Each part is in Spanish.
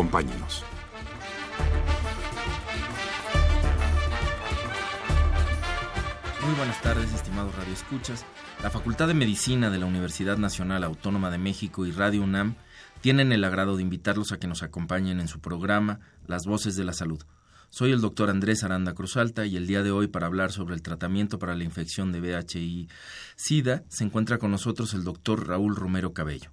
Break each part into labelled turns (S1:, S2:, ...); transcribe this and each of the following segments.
S1: Acompáñenos.
S2: Muy buenas tardes, estimados radioescuchas. La Facultad de Medicina de la Universidad Nacional Autónoma de México y Radio UNAM tienen el agrado de invitarlos a que nos acompañen en su programa Las Voces de la Salud. Soy el doctor Andrés Aranda Cruzalta y el día de hoy para hablar sobre el tratamiento para la infección de VHI-Sida se encuentra con nosotros el doctor Raúl Romero Cabello.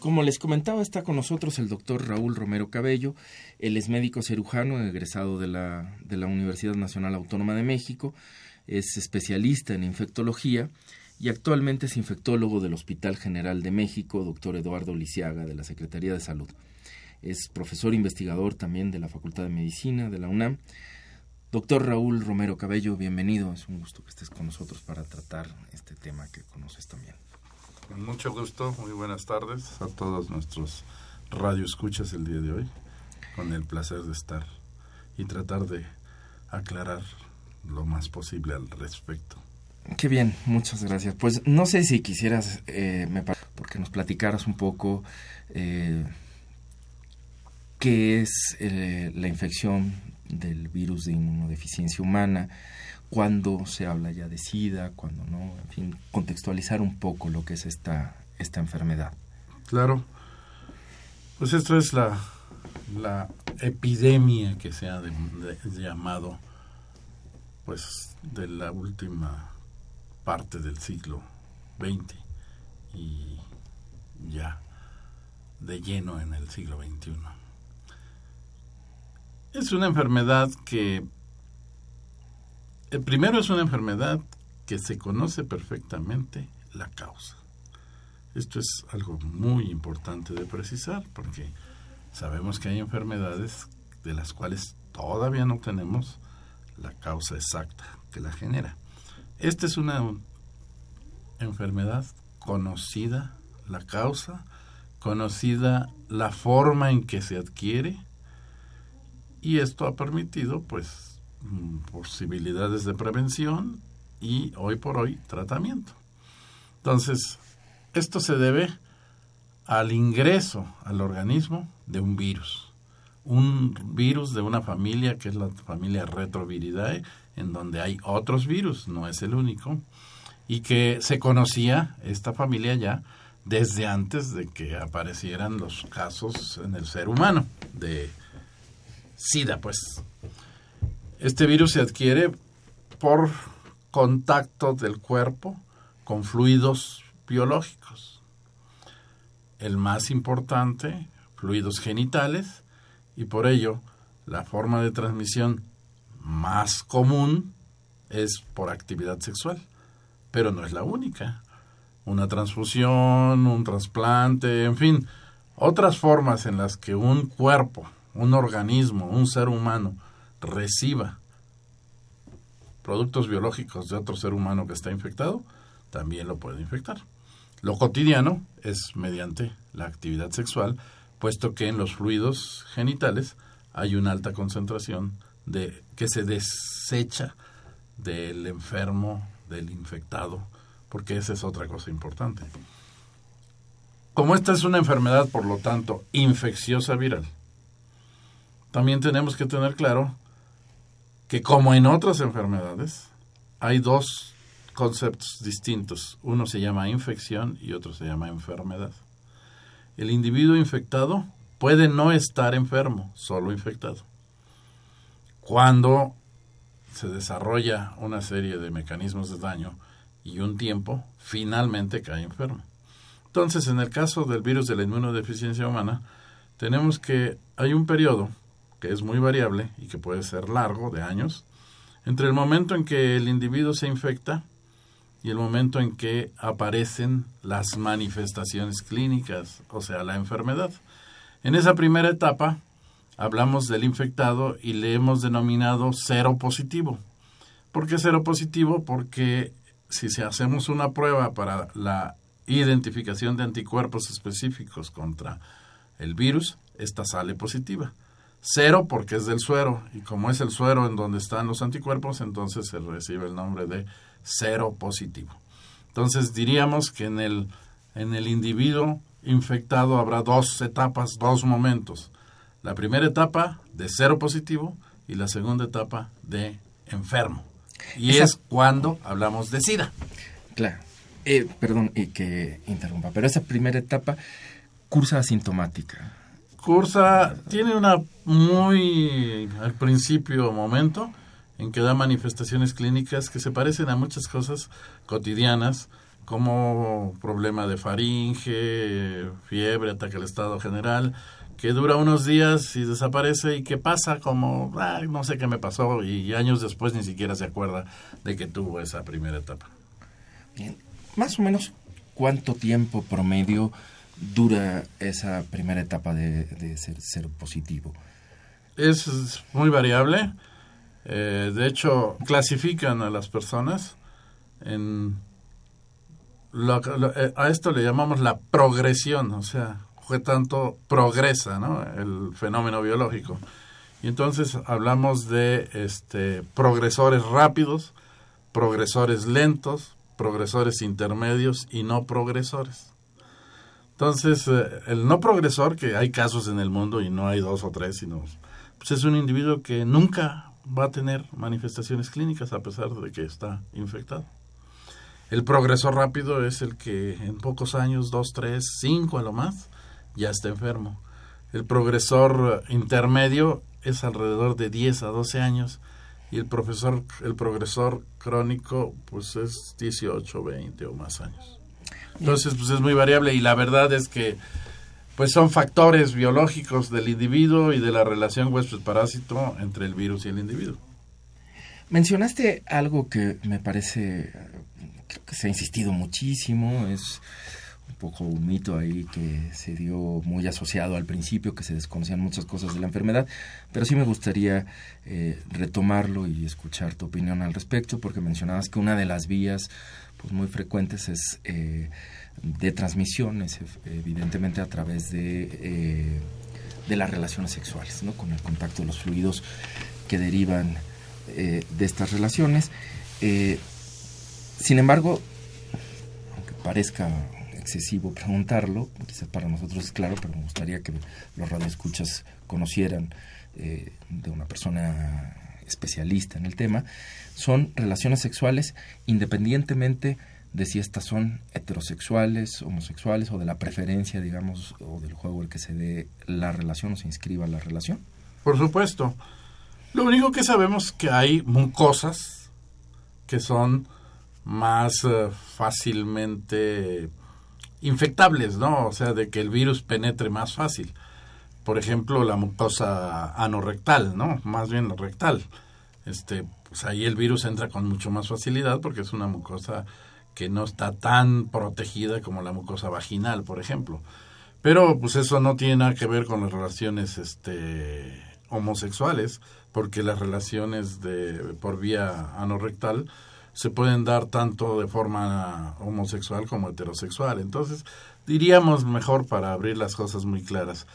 S2: Como les comentaba, está con nosotros el doctor Raúl Romero Cabello. Él es médico cirujano, egresado de la, de la Universidad Nacional Autónoma de México. Es especialista en infectología y actualmente es infectólogo del Hospital General de México, doctor Eduardo Lisiaga, de la Secretaría de Salud. Es profesor investigador también de la Facultad de Medicina de la UNAM. Doctor Raúl Romero Cabello, bienvenido. Es un gusto que estés con nosotros para tratar este tema que conoces también.
S3: Con mucho gusto, muy buenas tardes a todos nuestros radioescuchas el día de hoy. Con el placer de estar y tratar de aclarar lo más posible al respecto.
S2: Qué bien, muchas gracias. Pues no sé si quisieras, eh, me porque nos platicaras un poco eh, qué es eh, la infección del virus de inmunodeficiencia humana, cuándo se habla ya de SIDA, cuándo no, en fin, contextualizar un poco lo que es esta, esta enfermedad.
S3: Claro, pues esto es la, la epidemia que se ha llamado, pues, de la última parte del siglo XX y ya de lleno en el siglo XXI. Es una enfermedad que el primero es una enfermedad que se conoce perfectamente la causa. Esto es algo muy importante de precisar porque sabemos que hay enfermedades de las cuales todavía no tenemos la causa exacta que la genera. Esta es una enfermedad conocida, la causa, conocida la forma en que se adquiere y esto ha permitido pues posibilidades de prevención y hoy por hoy tratamiento. Entonces, esto se debe al ingreso al organismo de un virus. Un virus de una familia que es la familia Retroviridae, en donde hay otros virus, no es el único, y que se conocía esta familia ya desde antes de que aparecieran los casos en el ser humano de SIDA, pues. Este virus se adquiere por contacto del cuerpo con fluidos biológicos. El más importante, fluidos genitales, y por ello la forma de transmisión más común es por actividad sexual, pero no es la única. Una transfusión, un trasplante, en fin, otras formas en las que un cuerpo, un organismo, un ser humano reciba productos biológicos de otro ser humano que está infectado, también lo puede infectar. Lo cotidiano es mediante la actividad sexual, puesto que en los fluidos genitales hay una alta concentración de que se desecha del enfermo, del infectado, porque esa es otra cosa importante. Como esta es una enfermedad, por lo tanto, infecciosa viral, también tenemos que tener claro que como en otras enfermedades, hay dos conceptos distintos. Uno se llama infección y otro se llama enfermedad. El individuo infectado puede no estar enfermo, solo infectado. Cuando se desarrolla una serie de mecanismos de daño y un tiempo, finalmente cae enfermo. Entonces, en el caso del virus de la inmunodeficiencia humana, tenemos que hay un periodo que es muy variable y que puede ser largo, de años, entre el momento en que el individuo se infecta y el momento en que aparecen las manifestaciones clínicas, o sea, la enfermedad. En esa primera etapa hablamos del infectado y le hemos denominado cero positivo. ¿Por qué cero positivo? Porque si hacemos una prueba para la identificación de anticuerpos específicos contra el virus, esta sale positiva. Cero porque es del suero y como es el suero en donde están los anticuerpos, entonces se recibe el nombre de cero positivo. Entonces diríamos que en el, en el individuo infectado habrá dos etapas, dos momentos. La primera etapa de cero positivo y la segunda etapa de enfermo. Y es cuando hablamos de SIDA.
S2: Claro. Eh, perdón y que interrumpa, pero esa primera etapa cursa asintomática
S3: cursa, tiene una muy al principio momento en que da manifestaciones clínicas que se parecen a muchas cosas cotidianas, como problema de faringe, fiebre, ataque al estado general, que dura unos días y desaparece y que pasa como, no sé qué me pasó y años después ni siquiera se acuerda de que tuvo esa primera etapa.
S2: Bien, más o menos cuánto tiempo promedio dura esa primera etapa de, ser, positivo?
S3: Es muy variable. Eh, de hecho, clasifican a las personas en... Eh, a esto le llamamos la progresión, o sea, que tanto progresa el fenómeno biológico. Y entonces hablamos de este, progresores rápidos, progresores lentos, progresores intermedios y no progresores. Entonces, eh, el no progresor, que hay casos en el mundo y no hay dos o tres, sino pues es un individuo que nunca va a tener manifestaciones clínicas a pesar de que está infectado. El progresor rápido es el que en pocos años, dos, tres, cinco a lo más, ya está enfermo. El progresor intermedio es alrededor de 10 a 12 años y el profesor el progresor crónico pues es 18, 20 o más años. Entonces, pues es muy variable y la verdad es que pues son factores biológicos del individuo y de la relación huésped-parásito entre el virus y el individuo.
S2: Mencionaste algo que me parece que se ha insistido muchísimo, es un poco un mito ahí que se dio muy asociado al principio, que se desconocían muchas cosas de la enfermedad, pero sí me gustaría eh, retomarlo y escuchar tu opinión al respecto, porque mencionabas que una de las vías pues muy frecuentes es eh, de transmisiones, evidentemente a través de, eh, de las relaciones sexuales, ¿no? con el contacto de los fluidos que derivan eh, de estas relaciones. sin embargo, aunque parezca excesivo preguntarlo, quizás para nosotros es claro, pero me gustaría que los radioescuchas conocieran de una persona especialista en el tema, son relaciones sexuales independientemente de si estas son heterosexuales, homosexuales o de la preferencia, digamos, o del juego el que se dé la relación o se inscriba la relación?
S3: Por supuesto. Lo único que sabemos que hay mucosas que son más eh, fácilmente infectables, ¿no? O sea, de que el virus penetre más fácil. Por ejemplo, la mucosa anorrectal, ¿no? Más bien rectal. Este, pues ahí el virus entra con mucho más facilidad porque es una mucosa que no está tan protegida como la mucosa vaginal, por ejemplo. Pero pues eso no tiene nada que ver con las relaciones este homosexuales, porque las relaciones de por vía anorrectal se pueden dar tanto de forma homosexual como heterosexual. Entonces, diríamos mejor para abrir las cosas muy claras,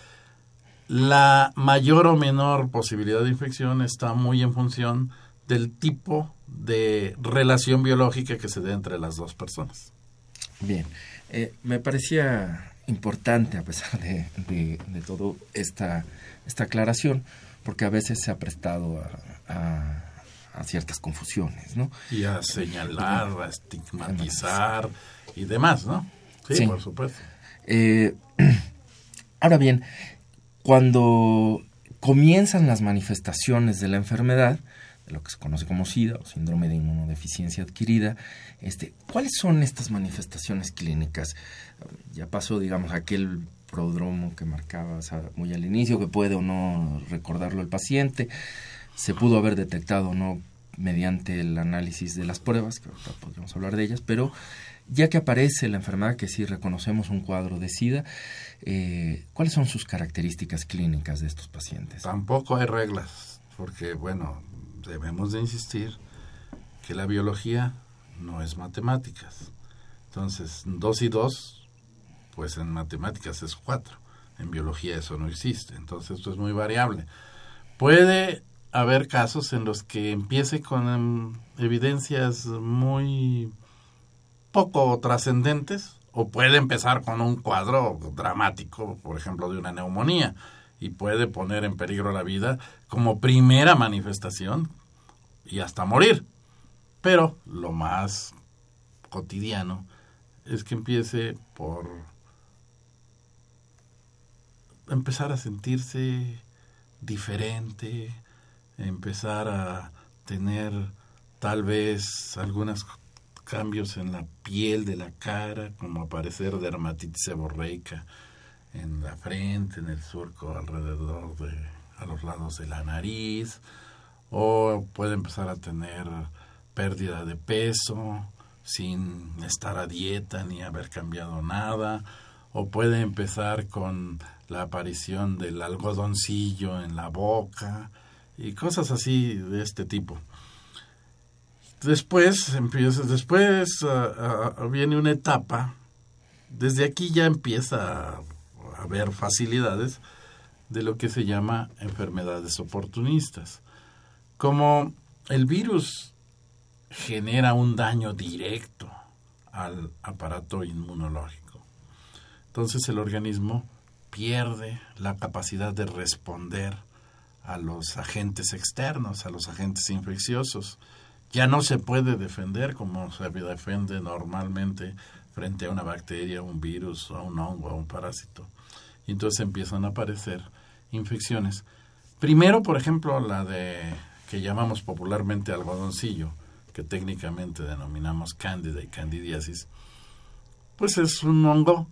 S3: la mayor o menor posibilidad de infección está muy en función del tipo de relación biológica que se dé entre las dos personas.
S2: Bien, eh, me parecía importante a pesar de, de, toda esta, esta aclaración, porque a veces se ha prestado a, a, ciertas confusiones, ¿no?
S3: Y a señalar, a estigmatizar y demás, ¿no? Sí, por supuesto.
S2: Eh, ahora bien, cuando comienzan las manifestaciones de la enfermedad, lo que se conoce como SIDA o síndrome de inmunodeficiencia adquirida. Este, ¿Cuáles son estas manifestaciones clínicas? Ya pasó, digamos, aquel prodromo que marcaba muy al inicio, que puede o no recordarlo el paciente. Se pudo haber detectado o no mediante el análisis de las pruebas, que ahorita podríamos hablar de ellas, pero ya que aparece la enfermedad, que sí reconocemos un cuadro de SIDA, eh, ¿cuáles son sus características clínicas de estos pacientes?
S3: Tampoco hay reglas, porque, bueno, debemos de insistir que la biología no es matemáticas. Entonces, dos y dos, pues en matemáticas es cuatro. En biología eso no existe. Entonces, esto es muy variable. Puede haber casos en los que empiece con em, evidencias muy poco trascendentes o puede empezar con un cuadro dramático, por ejemplo, de una neumonía y puede poner en peligro la vida como primera manifestación y hasta morir. Pero lo más cotidiano es que empiece por empezar a sentirse diferente, empezar a tener tal vez algunos cambios en la piel de la cara, como aparecer dermatitis seborreica, en la frente, en el surco alrededor de, a los lados de la nariz, o puede empezar a tener pérdida de peso sin estar a dieta ni haber cambiado nada, o puede empezar con la aparición del algodoncillo en la boca y cosas así de este tipo. Después empieza, después ah, ah, viene una etapa, desde aquí ya empieza haber facilidades de lo que se llama enfermedades oportunistas. Como el virus genera un daño directo al aparato inmunológico, entonces el organismo pierde la capacidad de responder a los agentes externos, a los agentes infecciosos. Ya no se puede defender como se defiende normalmente frente a una bacteria, un virus, a un hongo, a un parásito y entonces empiezan a aparecer infecciones. Primero, por ejemplo, la de que llamamos popularmente algodoncillo, que técnicamente denominamos cándida y candidiasis, pues es un hongo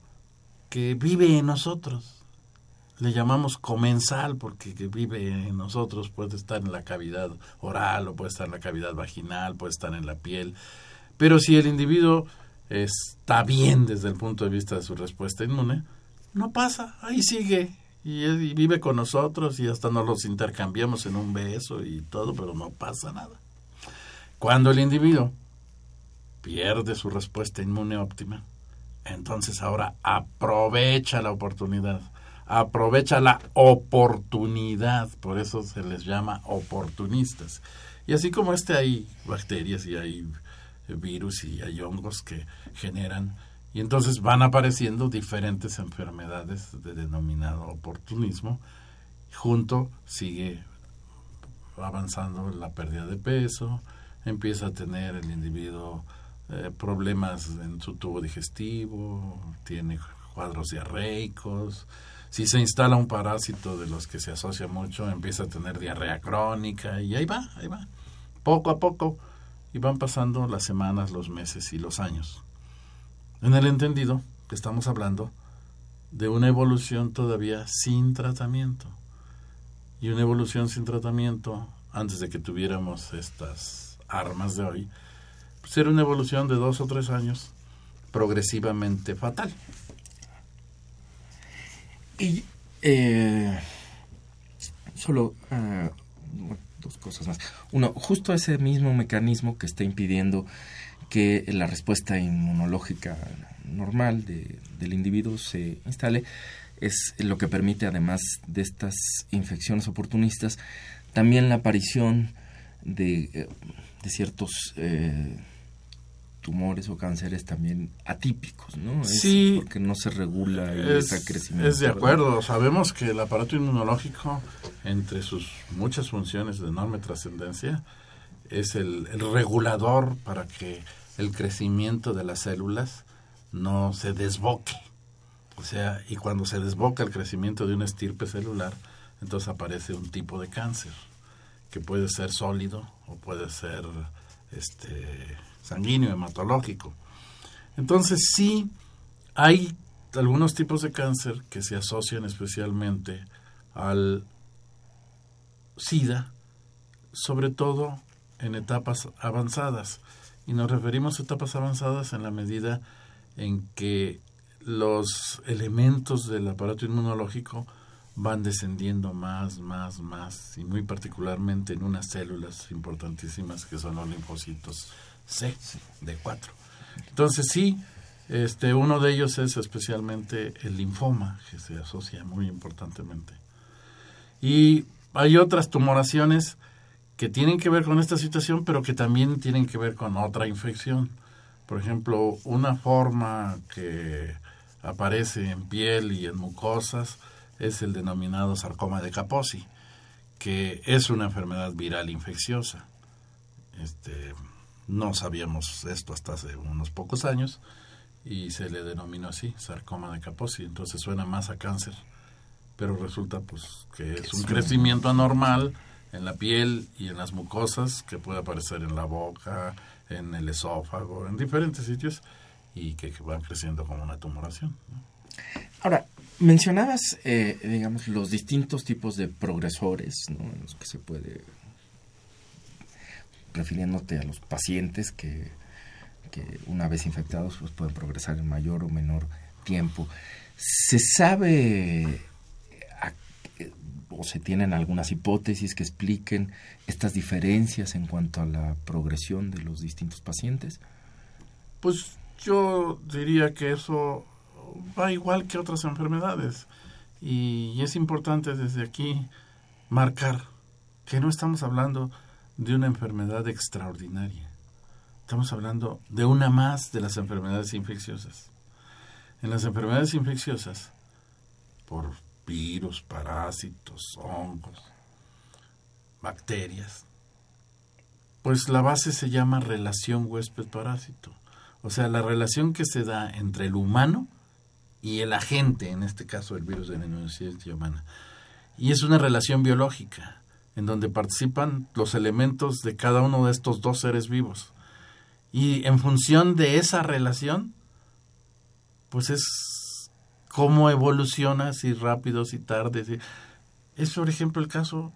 S3: que vive en nosotros. Le llamamos comensal porque vive en nosotros, puede estar en la cavidad oral o puede estar en la cavidad vaginal, puede estar en la piel. Pero si el individuo está bien desde el punto de vista de su respuesta inmune, no pasa, ahí sigue y, vive con nosotros y hasta nos los intercambiamos en un beso y todo, pero no pasa nada. Cuando el individuo pierde su respuesta inmune óptima, entonces ahora aprovecha la oportunidad, aprovecha la oportunidad, por eso se les llama oportunistas. Y así como este hay bacterias y hay virus y hay hongos que generan y entonces van apareciendo diferentes enfermedades de denominado oportunismo. Junto sigue avanzando la pérdida de peso, empieza a tener el individuo eh, problemas en su tubo digestivo, tiene cuadros diarreicos. Si se instala un parásito de los que se asocia mucho, empieza a tener diarrea crónica y ahí va, ahí va, poco a poco. Y van pasando las semanas, los meses y los años en el entendido que estamos hablando de una evolución todavía sin tratamiento. Y una evolución sin tratamiento, antes de que tuviéramos estas armas de hoy, pues era una evolución de dos o tres años progresivamente fatal.
S2: Y eh, solo ah, dos cosas más. Uno, justo ese mismo mecanismo que está impidiendo que la respuesta inmunológica normal del individuo se instale, es lo que permite, además de estas infecciones oportunistas, también la aparición de, eh, de ciertos eh, tumores o cánceres también atípicos, ¿no?
S3: sí.
S2: Porque no se regula
S3: el
S2: crecimiento.
S3: Es de acuerdo. Sabemos que el aparato inmunológico, entre sus muchas funciones de enorme trascendencia, es el, regulador para que el crecimiento de las células no se desboque. O sea, y cuando se desboca el crecimiento de una estirpe celular, entonces aparece un tipo de cáncer, que puede ser sólido o puede ser este, sanguíneo, hematológico. Entonces sí hay algunos tipos de cáncer que se asocian especialmente al SIDA, sobre todo en etapas avanzadas. Y nos referimos a etapas avanzadas en la medida en que los elementos del aparato inmunológico van descendiendo más, más, más, y muy particularmente en unas células importantísimas que son los linfocitos C, de 4. Entonces sí, este, uno de ellos es especialmente el linfoma, que se asocia muy importantemente. Y hay otras tumoraciones que tienen que ver con esta situación, pero que también tienen que ver con otra infección. Por ejemplo, una forma que aparece en piel y en mucosas es el denominado sarcoma de Kaposi, que es una enfermedad viral infecciosa. Este, no sabíamos esto hasta hace unos pocos años y se le denominó así, sarcoma de Kaposi. Entonces suena más a cáncer, pero resulta pues que es un crecimiento anormal en la piel y en las mucosas que puede aparecer en la boca, en el esófago, en diferentes sitios y que, van creciendo como una tumoración.
S2: Ahora, mencionabas, eh, digamos, los distintos tipos de progresores ¿no? en los que se puede, refiriéndote a los pacientes que, que una vez infectados pues pueden progresar en mayor o menor tiempo. ¿Se sabe o se tienen algunas hipótesis que expliquen estas diferencias en cuanto a la progresión de los distintos pacientes?
S3: Pues yo diría que eso va igual que otras enfermedades y es importante desde aquí marcar que no estamos hablando de una enfermedad extraordinaria. Estamos hablando de una más de las enfermedades infecciosas. En las enfermedades infecciosas, por virus, parásitos, hongos, bacterias, pues la base se llama relación huésped-parásito. O sea, la relación que se da entre el humano y el agente, en este caso el virus de la inmunodeficiencia humana. Y es una relación biológica, en donde participan los elementos de cada uno de estos dos seres vivos. Y en función de esa relación, pues es cómo evoluciona, si rápido, si tarde. Es, por ejemplo, el caso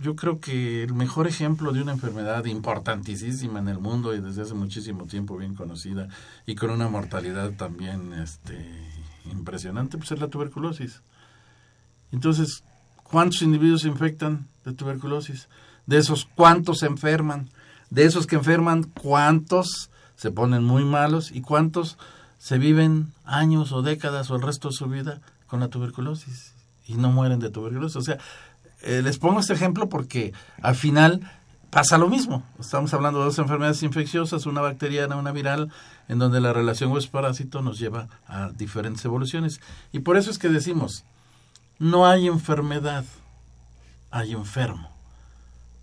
S3: yo creo que el mejor ejemplo de una enfermedad importantísima en el mundo y desde hace muchísimo tiempo bien conocida y con una mortalidad también este, impresionante, pues es la tuberculosis. Entonces, ¿cuántos individuos se infectan de tuberculosis? De esos, ¿cuántos se enferman? De esos que enferman, ¿cuántos se ponen muy malos? ¿Y cuántos se viven años o décadas o el resto de su vida con la tuberculosis? y no mueren de tuberculosis. O sea, eh, les pongo este ejemplo porque al final pasa lo mismo. Estamos hablando de dos enfermedades infecciosas, una bacteriana, una viral, en donde la relación huésped-parásito nos lleva a diferentes evoluciones. Y por eso es que decimos, no hay enfermedad, hay enfermo.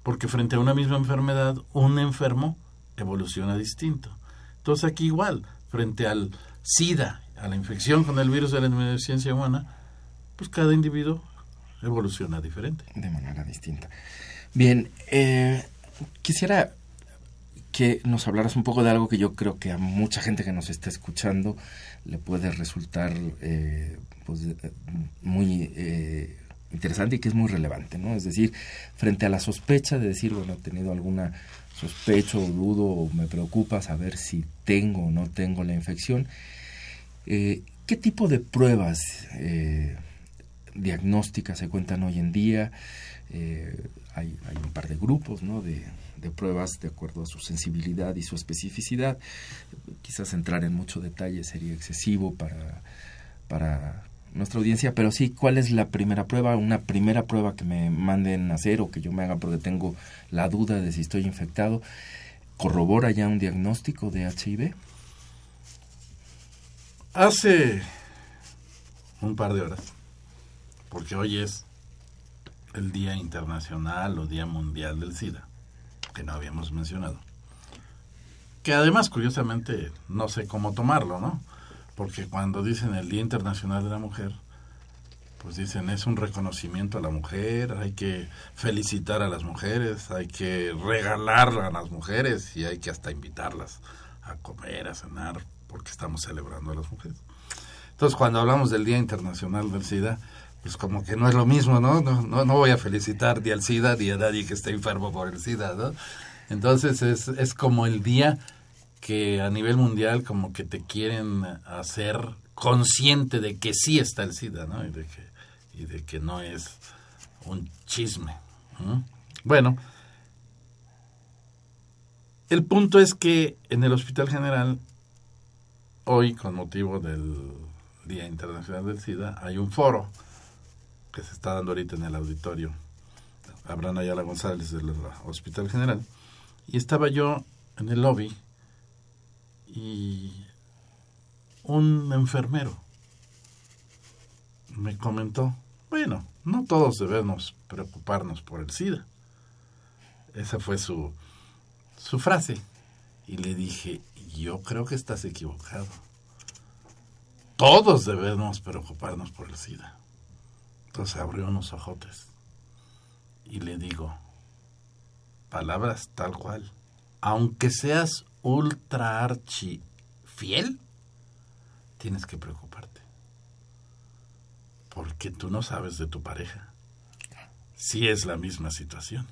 S3: Porque frente a una misma enfermedad, un enfermo evoluciona distinto. Entonces aquí igual, frente al SIDA, a la infección con el virus de la inmunodeficiencia humana, pues cada individuo evoluciona diferente.
S2: De manera distinta. Bien, eh, quisiera que nos hablaras un poco de algo que yo creo que a mucha gente que nos está escuchando le puede resultar eh, pues, eh, muy interesante y que es muy relevante, ¿no? Es decir, frente a la sospecha de decir, bueno, he tenido alguna sospecho dudo o me preocupa saber si tengo o no tengo la infección, ¿qué tipo de pruebas diagnósticas se cuentan hoy en día. Eh, hay, un par de grupos ¿no? de, pruebas de acuerdo a su sensibilidad y su especificidad. Quizás entrar en mucho detalle sería excesivo para, para nuestra audiencia, pero sí, ¿cuál es la primera prueba? Una primera prueba que me manden hacer o que yo me haga porque tengo la duda de si estoy infectado. ¿Corrobora ya un diagnóstico de HIV?
S3: Hace un par de horas, porque hoy es el Día Internacional o Día Mundial del SIDA, que no habíamos mencionado. Que además, curiosamente, no sé cómo tomarlo, ¿no? Porque cuando dicen el Día Internacional de la Mujer, pues dicen es un reconocimiento a la mujer, hay que felicitar a las mujeres, hay que regalarla a las mujeres y hay que hasta invitarlas a comer, a cenar, porque estamos celebrando a las mujeres. Entonces, cuando hablamos del Día Internacional del SIDA, pues como que no es lo mismo, ¿no? No, no, no voy a felicitar ni al SIDA ni a nadie que esté enfermo por el SIDA, ¿no? Entonces es, es como el día que a nivel mundial como que te quieren hacer consciente de que sí está el SIDA, ¿no? Y de que, y de que no es un chisme. Bueno, el punto es que en el Hospital General, hoy con motivo del Día Internacional del SIDA, hay un foro que se está dando ahorita en el auditorio. Abraham Ayala González del Hospital General. Y estaba yo en el lobby y un enfermero me comentó, bueno, no todos debemos preocuparnos por el SIDA. Esa fue su, su frase. Y le dije, yo creo que estás equivocado. Todos debemos preocuparnos por el SIDA. Entonces abrió unos ojotes y le digo, palabras tal cual, aunque seas ultra archi fiel, tienes que preocuparte. Porque tú no sabes de tu pareja. Si es la misma situación.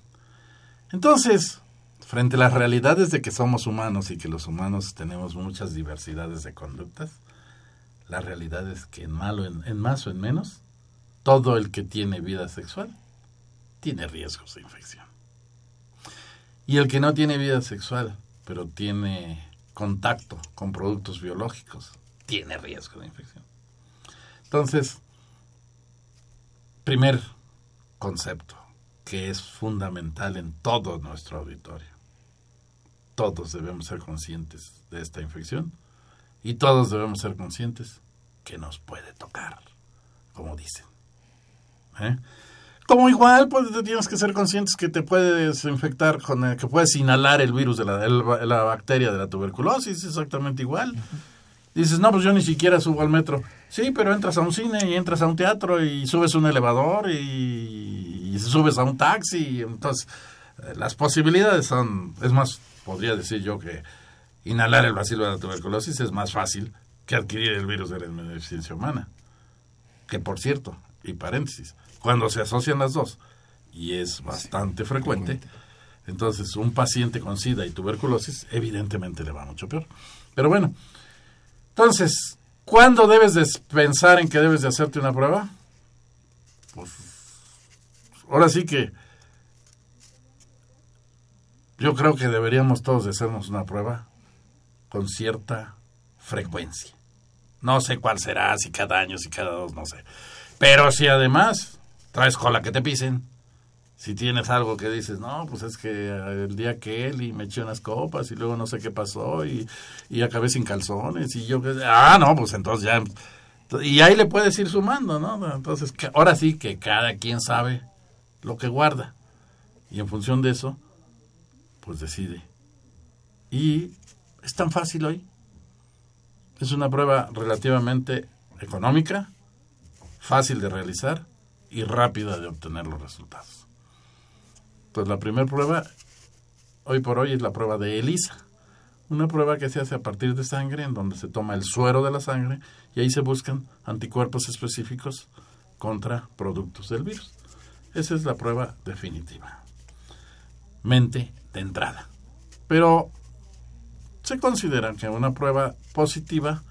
S3: Entonces, frente a las realidades de que somos humanos y que los humanos tenemos muchas diversidades de conductas, la realidad es que en, malo, en, en más o en menos, todo el que tiene vida sexual tiene riesgos de infección. Y el que no tiene vida sexual, pero tiene contacto con productos biológicos, tiene riesgo de infección. Entonces, primer concepto que es fundamental en todo nuestro auditorio. Todos debemos ser conscientes de esta infección y todos debemos ser conscientes que nos puede tocar, como dicen. ¿Eh? Como igual, pues tienes que ser conscientes que te puedes infectar con el, que puedes inhalar el virus de la, la bacteria de la tuberculosis, exactamente igual. Dices, no, pues yo ni siquiera subo al metro. Sí, pero entras a un cine y entras a un teatro y subes un elevador y, subes a un taxi. Entonces, eh, las posibilidades son, es más, podría decir yo que inhalar el vacilo de la tuberculosis es más fácil que adquirir el virus de la inmunodeficiencia humana. Que por cierto, y paréntesis, cuando se asocian las dos, y es bastante frecuente, entonces un paciente con SIDA y tuberculosis evidentemente le va mucho peor. Pero bueno, entonces, ¿cuándo debes de pensar en que debes de hacerte una prueba? Pues ahora sí que yo creo que deberíamos todos de hacernos una prueba con cierta frecuencia. No sé cuál será, si cada año, si cada dos, no sé. Pero si además traes cola que te pisen, si tienes algo que dices, no, pues es que el día que él y me eché unas copas y luego no sé qué pasó y, y acabé sin calzones y yo, ah, no, pues entonces ya, y ahí le puedes ir sumando, ¿no? Entonces, ahora sí que cada quien sabe lo que guarda y en función de eso, pues decide. Y es tan fácil hoy. Es una prueba relativamente económica, fácil de realizar y rápida de obtener los resultados. Pues la primera prueba, hoy por hoy, es la prueba de ELISA. Una prueba que se hace a partir de sangre, en donde se toma el suero de la sangre y ahí se buscan anticuerpos específicos contra productos del virus. Esa es la prueba definitiva. Mente de entrada. Pero se considera que una prueba positiva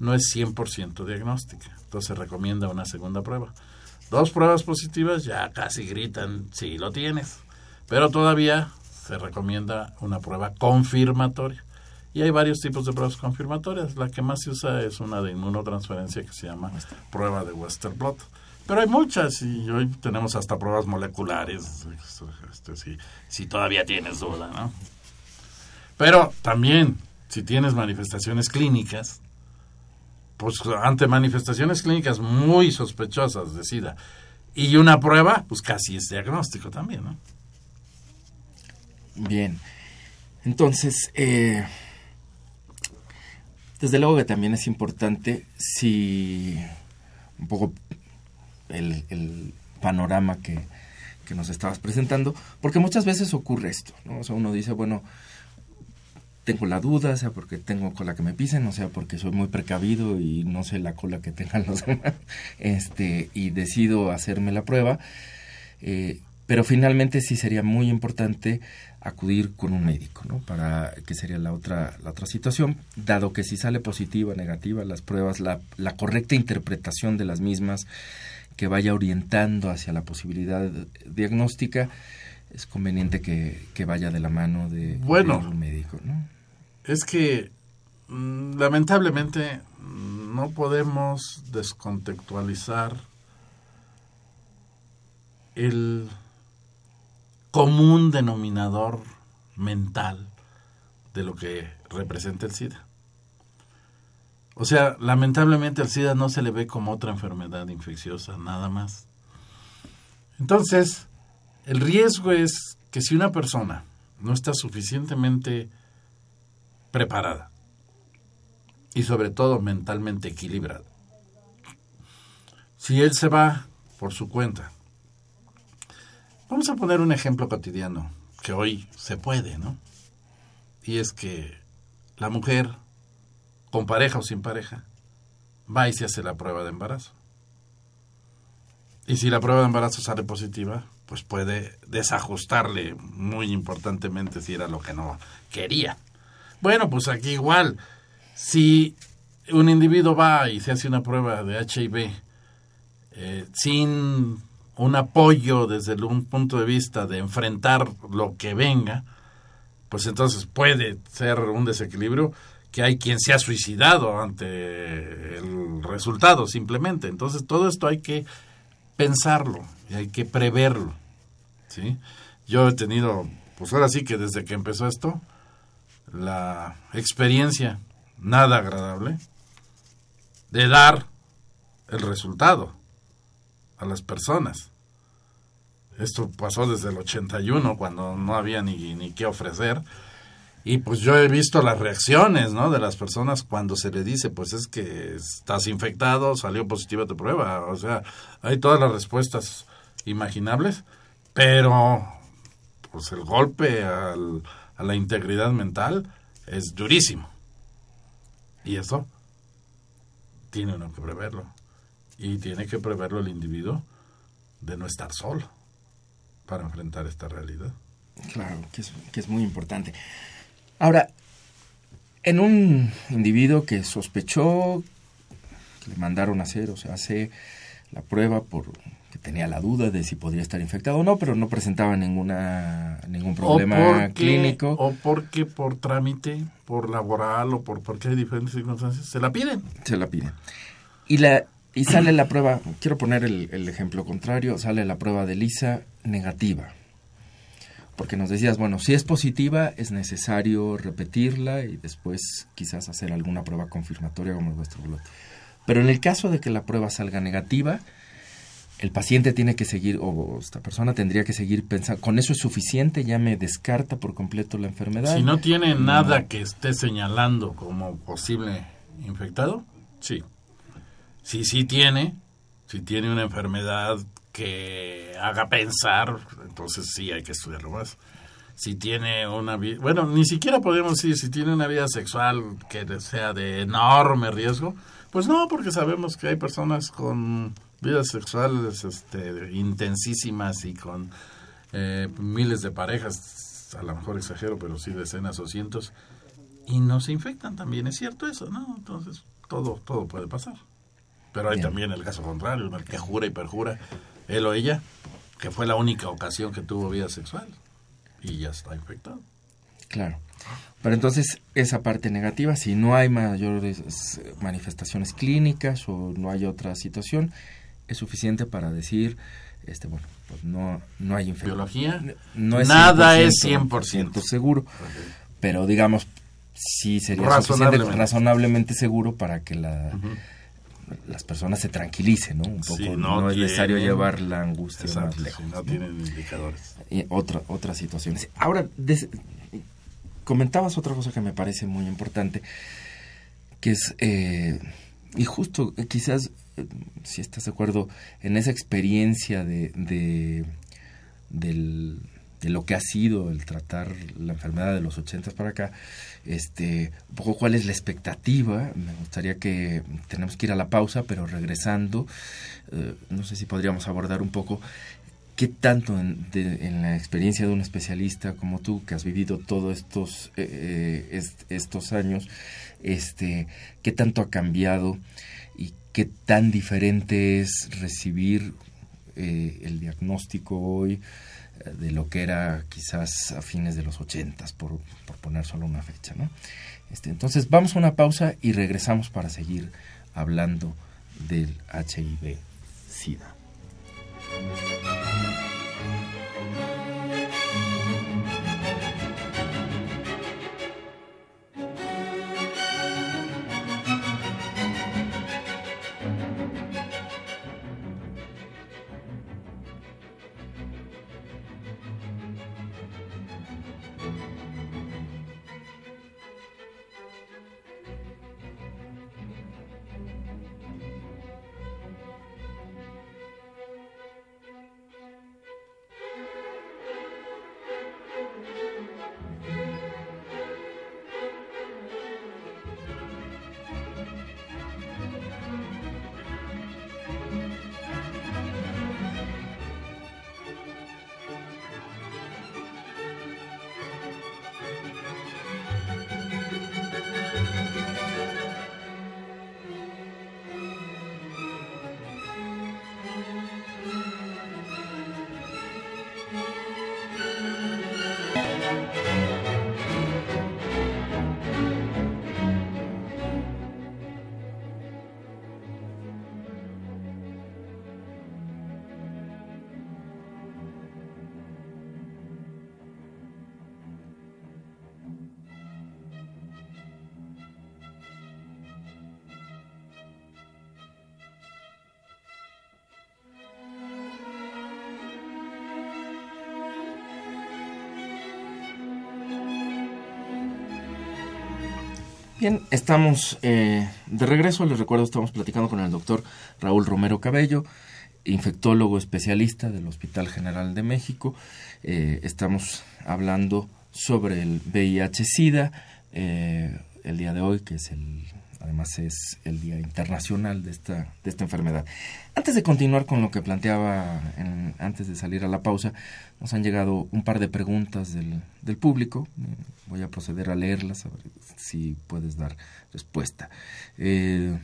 S3: no es 100% diagnóstica. Entonces se recomienda una segunda prueba. Dos pruebas positivas ya casi gritan, sí lo tienes. Pero todavía se recomienda una prueba confirmatoria. Y hay varios tipos de pruebas confirmatorias. La que más se usa es una de inmunotransferencia que se llama prueba de Western blot. Pero hay muchas y hoy tenemos hasta pruebas moleculares, este, si, si todavía tienes duda, ¿no? Pero también, si tienes manifestaciones clínicas, pues ante manifestaciones clínicas muy sospechosas de SIDA y una prueba, pues casi es diagnóstico también, ¿no?
S2: Bien. Entonces, eh, desde luego que también es importante si un poco el, panorama que, que, nos estabas presentando, porque muchas veces ocurre esto, ¿no? O sea, uno dice, bueno, tengo la duda, sea porque tengo cola que me pisen, o sea porque soy muy precavido y no sé la cola que tengan los demás, este, y decido hacerme la prueba, eh, pero finalmente sí sería muy importante acudir con un médico, ¿no? Para que sería la otra, la otra situación, dado que si sale positiva, negativa, las pruebas, la, la correcta interpretación de las mismas, que vaya orientando hacia la posibilidad diagnóstica, es conveniente que, vaya de la mano de,
S3: bueno,
S2: un médico, ¿no?
S3: Es que mm, lamentablemente mm, no podemos descontextualizar el común denominador mental de lo que representa el SIDA. O sea, lamentablemente el SIDA no se le ve como otra enfermedad infecciosa, nada más. Entonces, el riesgo es que si una persona no está suficientemente preparada y sobre todo mentalmente equilibrada, si él se va por su cuenta, vamos a poner un ejemplo cotidiano que hoy se puede, ¿no? Y es que la mujer con pareja o sin pareja, va y se hace la prueba de embarazo. Y si la prueba de embarazo sale positiva, pues puede desajustarle muy importantemente si era lo que no quería. Bueno, pues aquí igual, si un individuo va y se hace una prueba de HIV eh, sin un apoyo desde un punto de vista de enfrentar lo que venga, pues entonces puede ser un desequilibrio que hay quien se ha suicidado ante el resultado simplemente. Entonces todo esto hay que pensarlo y hay que preverlo. ¿sí? Yo he tenido, pues ahora sí que desde que empezó esto, la experiencia nada agradable de dar el resultado a las personas. Esto pasó desde el 81, cuando no había ni, ni qué ofrecer y pues yo he visto las reacciones, ¿no? De las personas cuando se le dice, pues es que estás infectado, salió positiva tu prueba. O sea, hay todas las respuestas imaginables, pero pues el golpe al, a la integridad mental es durísimo. Y eso tiene uno que preverlo. Y tiene que preverlo el individuo de no estar solo para enfrentar esta realidad.
S2: Claro, que es, que es muy importante. Ahora, en un individuo que sospechó, que le mandaron a hacer, o sea, hace la prueba por que tenía la duda de si podría estar infectado o no, pero no presentaba ninguna ningún problema clínico.
S3: O porque por trámite, por laboral o por porque hay diferentes circunstancias, se la piden.
S2: Se la piden. Y la y sale la prueba, quiero poner el, el ejemplo contrario, sale la prueba de Lisa negativa porque nos decías, bueno, si es positiva es necesario repetirla y después quizás hacer alguna prueba confirmatoria como vuestro blot. Pero en el caso de que la prueba salga negativa, el paciente tiene que seguir, o esta persona tendría que seguir pensando, ¿con eso es suficiente? ¿Ya me descarta por completo la enfermedad?
S3: Si no tiene nada que esté señalando como posible infectado, sí. Si sí tiene, si tiene una enfermedad que haga pensar, entonces sí hay que estudiarlo más. Si tiene una vida, bueno, ni siquiera podemos decir si tiene una vida sexual que sea de enorme riesgo, pues no, porque sabemos que hay personas con vidas sexuales este, intensísimas y con eh, miles de parejas, a lo mejor exagero, pero sí decenas o cientos, y no se infectan también, es cierto eso, ¿no? Entonces, todo, todo puede pasar. Pero hay también el caso contrario, en el que jura y perjura él o ella, que fue la única ocasión que tuvo vida sexual y ya está infectado.
S2: Claro. Pero entonces, esa parte negativa, si no hay mayores manifestaciones clínicas o no hay otra situación, es suficiente para decir, este bueno, pues no, no hay
S3: enfermedad. ¿Biología?
S2: No es
S3: Nada es 100%,
S2: seguro. Pero digamos, sí sería razonablemente. razonablemente seguro para que la, las personas se tranquilicen, ¿no? Un poco, no, es necesario llevar la angustia más lejos.
S3: no, tienen indicadores.
S2: Y otra, otras situaciones. Ahora, comentabas otra cosa que me parece muy importante, que es, eh, y justo eh, quizás, si estás de acuerdo, en esa experiencia de, de, lo que ha sido el tratar la enfermedad de los ochentas para acá, este, un poco cuál es la expectativa. Me gustaría que tenemos que ir a la pausa, pero regresando, no sé si podríamos abordar un poco ¿Qué tanto en, la experiencia de un especialista como tú, que has vivido todos estos, eh, eh, estos años, este, qué tanto ha cambiado qué tan diferente es recibir eh, el diagnóstico hoy de lo que era quizás a fines de los ochentas, por, por poner solo una fecha, ¿no? Este, entonces vamos a una pausa y regresamos para seguir hablando del HIV-Sida. Bien, estamos eh, de regreso. Les recuerdo, estamos platicando con el doctor Raúl Romero Cabello, infectólogo especialista del Hospital General de México. Eh, estamos hablando sobre el VIH-Sida eh, el día de hoy, que es el Es el Día Internacional de esta, de esta enfermedad. Antes de continuar con lo que planteaba antes de salir a la pausa, nos han llegado un par de preguntas del, del público. Voy a proceder a leerlas, a ver si puedes dar respuesta. Eh,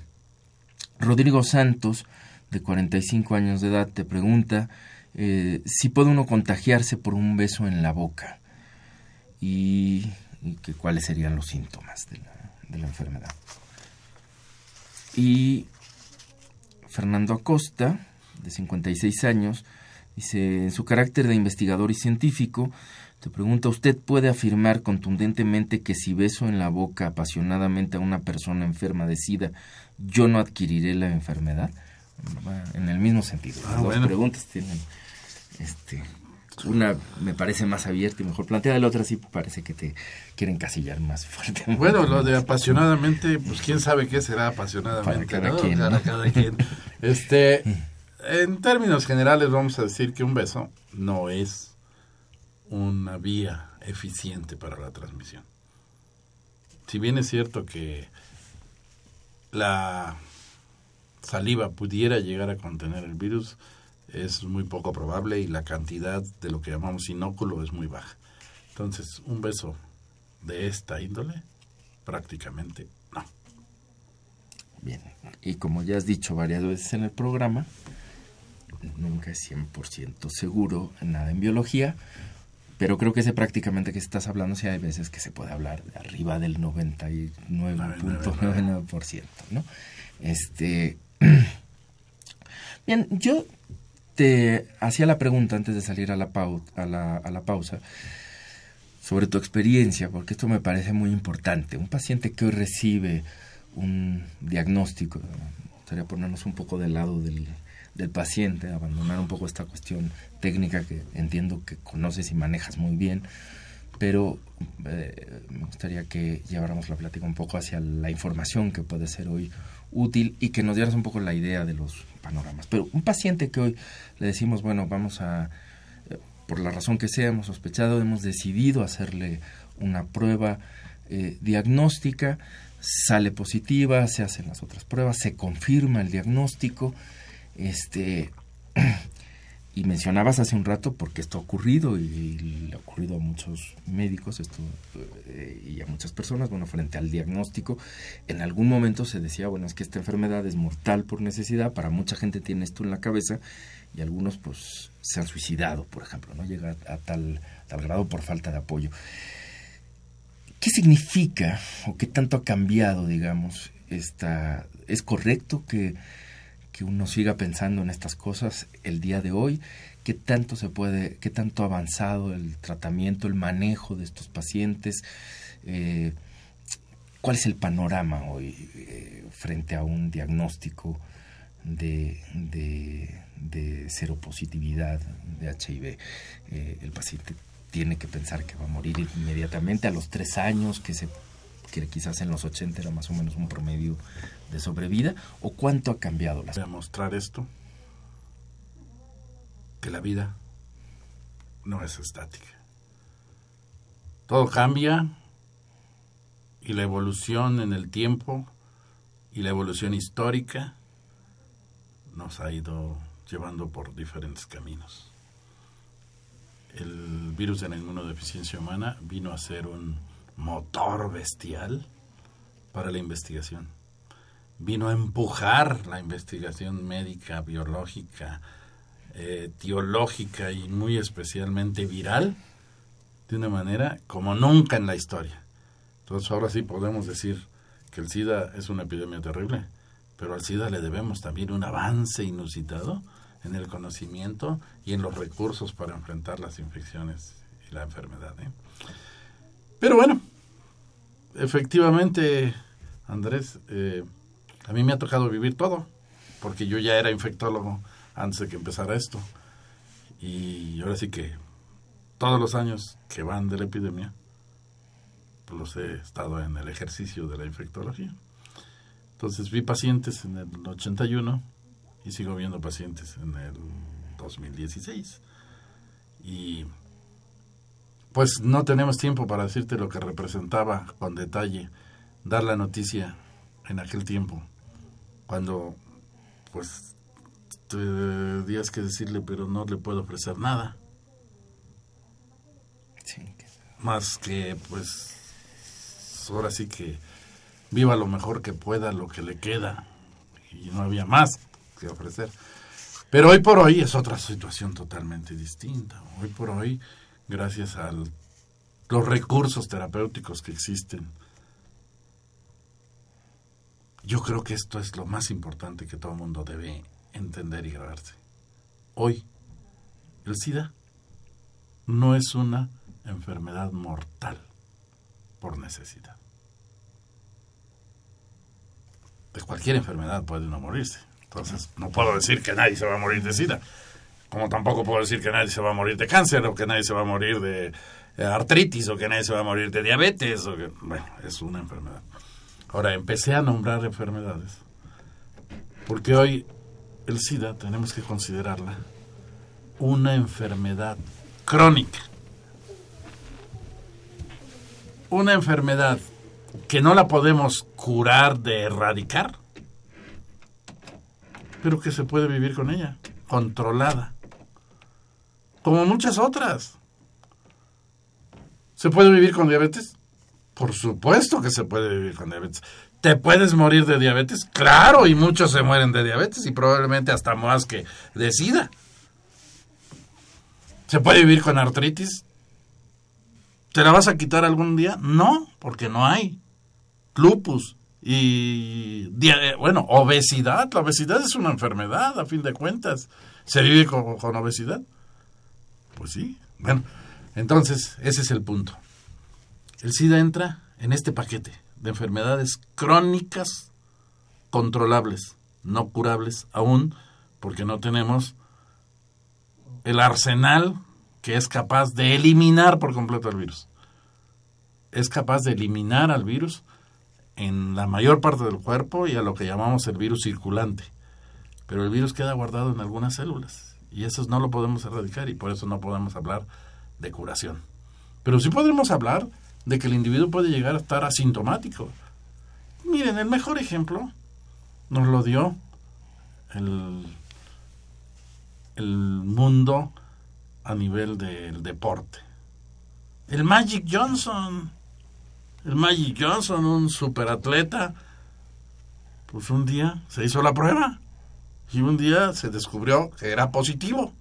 S2: Rodrigo Santos, de 45 años de edad, te pregunta eh, si puede uno contagiarse por un beso en la boca y, que, cuáles serían los síntomas de la enfermedad. Y Fernando Acosta, de 56 años, dice, en su carácter de investigador y científico, te pregunta, ¿usted puede afirmar contundentemente que si beso en la boca apasionadamente a una persona enferma de SIDA, yo no adquiriré la enfermedad? En el mismo sentido. Las ah, dos preguntas tienen este, una me parece más abierta y mejor planteada, la otra sí parece que te quieren casillar más fuerte.
S3: Bueno, lo de apasionadamente, pues quién sabe qué será apasionadamente.
S2: Para cada quien.
S3: cada quien. Este, en términos generales vamos a decir que un beso no es una vía eficiente para la transmisión. Si bien es cierto que la saliva pudiera llegar a contener el virus, es muy poco probable y la cantidad de lo que llamamos inóculo es muy baja. Entonces, un beso de esta índole, prácticamente no.
S2: Bien, y como ya has dicho varias veces en el programa, nunca es 100% seguro nada en biología, pero creo que sé prácticamente que estás hablando, si hay veces que se puede hablar de arriba del 99.99%, ¿no? Este, bien, yo te hacía la pregunta antes de salir a la, la, a la pausa sobre tu experiencia, porque esto me parece muy importante. Un paciente que hoy recibe un diagnóstico, me gustaría ponernos un poco del lado del, del paciente, abandonar un poco esta cuestión técnica que entiendo que conoces y manejas muy bien, pero eh, me gustaría que lleváramos la plática un poco hacia la información que puede ser hoy útil y que nos dieras un poco la idea de los panoramas. Pero un paciente que hoy le decimos, bueno, vamos a, eh, por la razón que sea, hemos sospechado, hemos decidido hacerle una prueba eh, diagnóstica, sale positiva, se hacen las otras pruebas, se confirma el diagnóstico, este, y mencionabas hace un rato, porque esto ha ocurrido y, le ha ocurrido a muchos médicos esto eh, y a muchas personas, bueno, frente al diagnóstico, en algún momento se decía, bueno, es que esta enfermedad es mortal por necesidad, para mucha gente tiene esto en la cabeza y algunos pues se han suicidado, por ejemplo, no llega a, tal, tal grado por falta de apoyo. ¿Qué significa o qué tanto ha cambiado, digamos, esta... ¿Es correcto que que uno siga pensando en estas cosas el día de hoy, qué tanto se puede, qué tanto ha avanzado el tratamiento, el manejo de estos pacientes, eh, cuál es el panorama hoy eh, frente a un diagnóstico de, de, de seropositividad de HIV. Eh, el paciente tiene que pensar que va a morir inmediatamente a los tres años, que se que quizás en los 80 era más o menos un promedio de sobrevida, o cuánto ha cambiado la
S3: Voy a mostrar esto, que la vida no es estática. Todo cambia y la evolución en el tiempo y la evolución histórica nos ha ido llevando por diferentes caminos. El virus de la inmunodeficiencia humana vino a ser un motor bestial para la investigación. Vino a empujar la investigación médica, biológica, eh, teológica y muy especialmente viral de una manera como nunca en la historia. Entonces ahora sí podemos decir que el SIDA es una epidemia terrible, pero al SIDA le debemos también un avance inusitado en el conocimiento y en los recursos para enfrentar las infecciones y la enfermedad. ¿eh? Pero bueno, efectivamente, Andrés, eh, a mí me ha tocado vivir todo, porque yo ya era infectólogo antes de que empezara esto. Y ahora sí que todos los años que van de la epidemia, pues los he estado en el ejercicio de la infectología. Entonces vi pacientes en el 81 y sigo viendo pacientes en el 2016. Y pues no tenemos tiempo para decirte lo que representaba con detalle dar la noticia en aquel tiempo, cuando pues tendrías que decirle, pero no le puedo ofrecer nada. Más que pues ahora sí que viva lo mejor que pueda, lo que le queda, y no había más que ofrecer. Pero hoy por hoy es otra situación totalmente distinta. Hoy por hoy gracias a los recursos terapéuticos que existen. Yo creo que esto es lo más importante que todo el mundo debe entender y grabarse. Hoy, el SIDA no es una enfermedad mortal por necesidad. De cualquier enfermedad puede uno morirse. Entonces, no puedo decir que nadie se va a morir de SIDA como tampoco puedo decir que nadie se va a morir de cáncer o que nadie se va a morir de eh, artritis o que nadie se va a morir de diabetes o que bueno es una enfermedad ahora empecé a nombrar enfermedades porque hoy el SIDA tenemos que considerarla una enfermedad crónica una enfermedad que no la podemos curar de erradicar pero que se puede vivir con ella controlada como muchas otras. ¿Se puede vivir con diabetes? Por supuesto que se puede vivir con diabetes. ¿Te puedes morir de diabetes? Claro, y muchos se mueren de diabetes y probablemente hasta más que de SIDA. ¿Se puede vivir con artritis? ¿Te la vas a quitar algún día? No, porque no hay. Lupus y, eh, bueno, obesidad. La obesidad es una enfermedad, a fin de cuentas. ¿Se vive con, con obesidad? Pues sí. Bueno, entonces, ese es el punto. El SIDA entra en este paquete de enfermedades crónicas controlables, no curables aún, porque no tenemos el arsenal que es capaz de eliminar por completo el virus. Es capaz de eliminar al virus en la mayor parte del cuerpo y a lo que llamamos el virus circulante. Pero el virus queda guardado en algunas células y eso no lo podemos erradicar y por eso no podemos hablar de curación. Pero sí podremos hablar de que el individuo puede llegar a estar asintomático. Miren, el mejor ejemplo nos lo dio el, el mundo a nivel del deporte. El Magic Johnson, el Magic Johnson, un superatleta, pues un día se hizo la prueba y un día se descubrió que era positivo.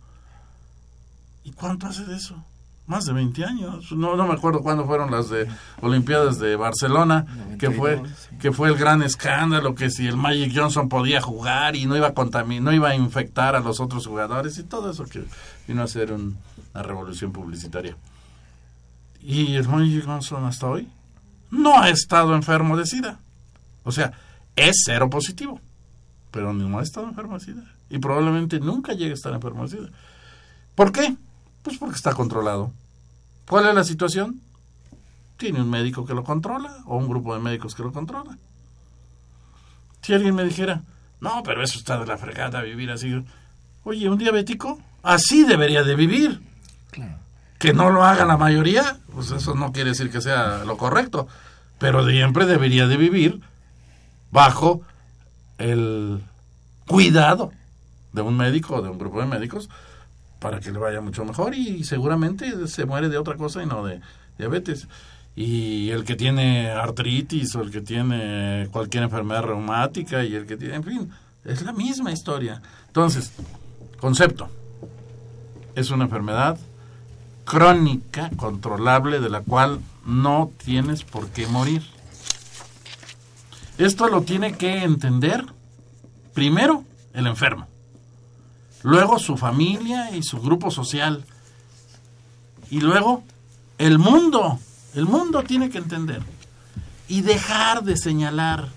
S3: ¿Y cuánto hace de eso? Más de 20 años. No, no me acuerdo cuándo fueron las de Olimpiadas de Barcelona, que fue que fue el gran escándalo que si el Magic Johnson podía jugar y no iba a contaminar, no iba a infectar a los otros jugadores y todo eso que vino a ser una revolución publicitaria. Y el Magic Johnson hasta hoy no ha estado enfermo de SIDA. O sea, es cero positivo, pero no ha estado enfermo de SIDA y probablemente nunca llegue a estar enfermo de SIDA. ¿Por qué? Pues porque está controlado. ¿Cuál es la situación? Tiene un médico que lo controla o un grupo de médicos que lo controla. Si alguien me dijera, no, pero eso está de la fregada vivir así. Oye, un diabético así debería de vivir. Que no lo haga la mayoría, pues eso no quiere decir que sea lo correcto. Pero siempre debería de vivir bajo el cuidado de un médico o de un grupo de médicos para que le vaya mucho mejor y seguramente se muere de otra cosa y no de diabetes. Y el que tiene artritis o el que tiene cualquier enfermedad reumática y el que tiene, en fin, es la misma historia. Entonces, concepto, es una enfermedad crónica, controlable, de la cual no tienes por qué morir. Esto lo tiene que entender primero el enfermo luego su familia y su grupo social, y luego el mundo, el mundo tiene que entender y dejar de señalar,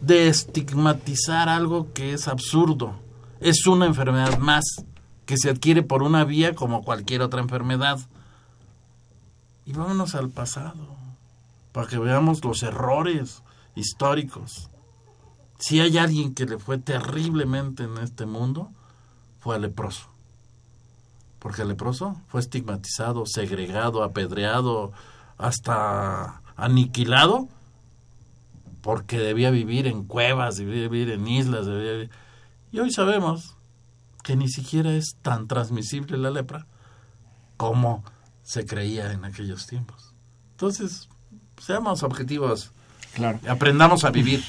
S3: de estigmatizar algo que es absurdo. Es una enfermedad más que se adquiere por una vía como cualquier otra enfermedad. Y vámonos al pasado, para que veamos los errores históricos. Si hay alguien que le fue terriblemente en este mundo, fue al leproso. Porque el leproso fue estigmatizado, segregado, apedreado, hasta aniquilado, porque debía vivir en cuevas, debía vivir en islas. Debía Y hoy sabemos que ni siquiera es tan transmisible la lepra como se creía en aquellos tiempos. Entonces, seamos objetivos. Claro. Aprendamos a vivir.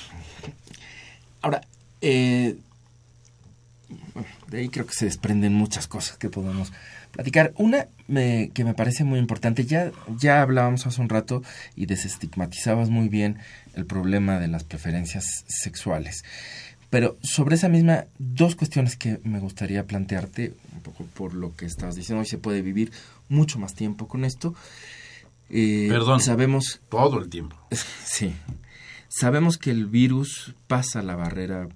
S2: Ahora, eh, de ahí creo que se desprenden muchas cosas que podemos platicar. Una que me parece muy importante, ya, ya hablábamos hace un rato y desestigmatizabas muy bien el problema de las preferencias sexuales. Pero sobre esa misma, dos cuestiones que me gustaría plantearte, un poco por lo que estabas diciendo, hoy se puede vivir mucho más tiempo con esto.
S3: Eh, Perdón. Sabemos. Todo el tiempo.
S2: Sí. Sabemos que el virus pasa la barrera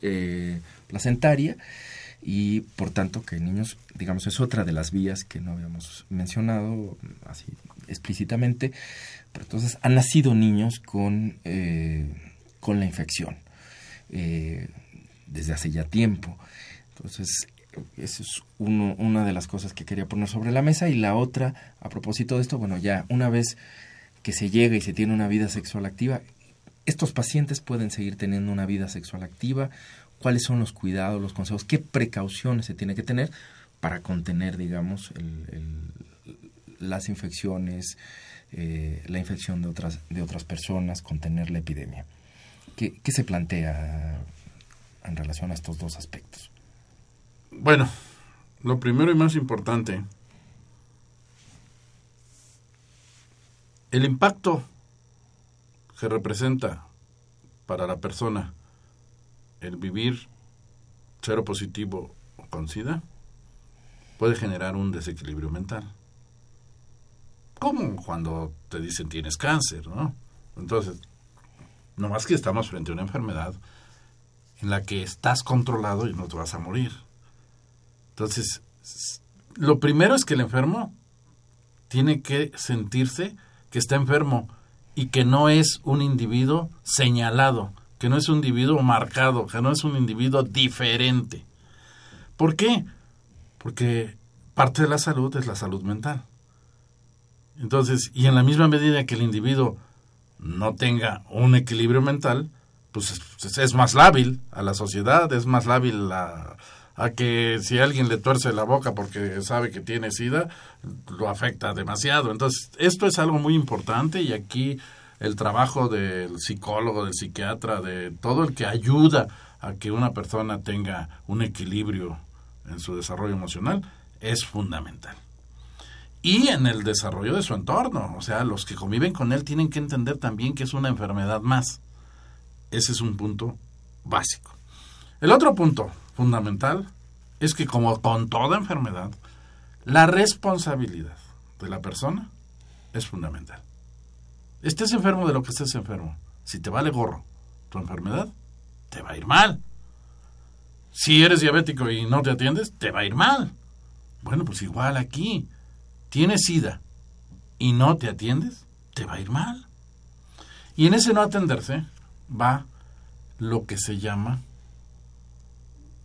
S2: eh, placentaria y por tanto que niños, digamos, es otra de las vías que no habíamos mencionado así explícitamente, pero entonces han nacido niños con, eh, con la infección eh, desde hace ya tiempo. Entonces, esa es uno, una de las cosas que quería poner sobre la mesa y la otra, a propósito de esto, bueno, ya una vez que se llega y se tiene una vida sexual activa, estos pacientes pueden seguir teniendo una vida sexual activa, cuáles son los cuidados, los consejos, qué precauciones se tiene que tener para contener, digamos, las infecciones, eh, la infección de otras, de otras personas, contener la epidemia. ¿Qué, ¿Qué se plantea en relación a estos dos aspectos?
S3: Bueno, lo primero y más importante El impacto representa para la persona el vivir cero positivo con SIDA puede generar un desequilibrio mental. Como cuando te dicen tienes cáncer, ¿no? Entonces, no más que estamos frente a una enfermedad en la que estás controlado y no te vas a morir. Entonces, lo primero es que el enfermo tiene que sentirse que está enfermo y que no es un individuo señalado, que no es un individuo marcado, que no es un individuo diferente. ¿Por qué? Porque parte de la salud es la salud mental. Entonces, y en la misma medida que el individuo no tenga un equilibrio mental, pues es, más lábil a la sociedad, es más lábil a, a, que si alguien le tuerce la boca porque sabe que tiene sida, lo afecta demasiado. Entonces, esto es algo muy importante y aquí el trabajo del psicólogo, del psiquiatra, de todo el que ayuda a que una persona tenga un equilibrio en su desarrollo emocional es fundamental y en el desarrollo de su entorno. O sea, los que conviven con él tienen que entender también que es una enfermedad más. Ese es un punto básico. El otro punto fundamental es que como con toda enfermedad, la responsabilidad de la persona es fundamental. Estés enfermo de lo que estés enfermo. Si te vale gorro tu enfermedad, te va a ir mal. Si eres diabético y no te atiendes, te va a ir mal. Bueno, pues igual aquí tienes sida y no te atiendes, te va a ir mal. Y en ese no atenderse va lo que se llama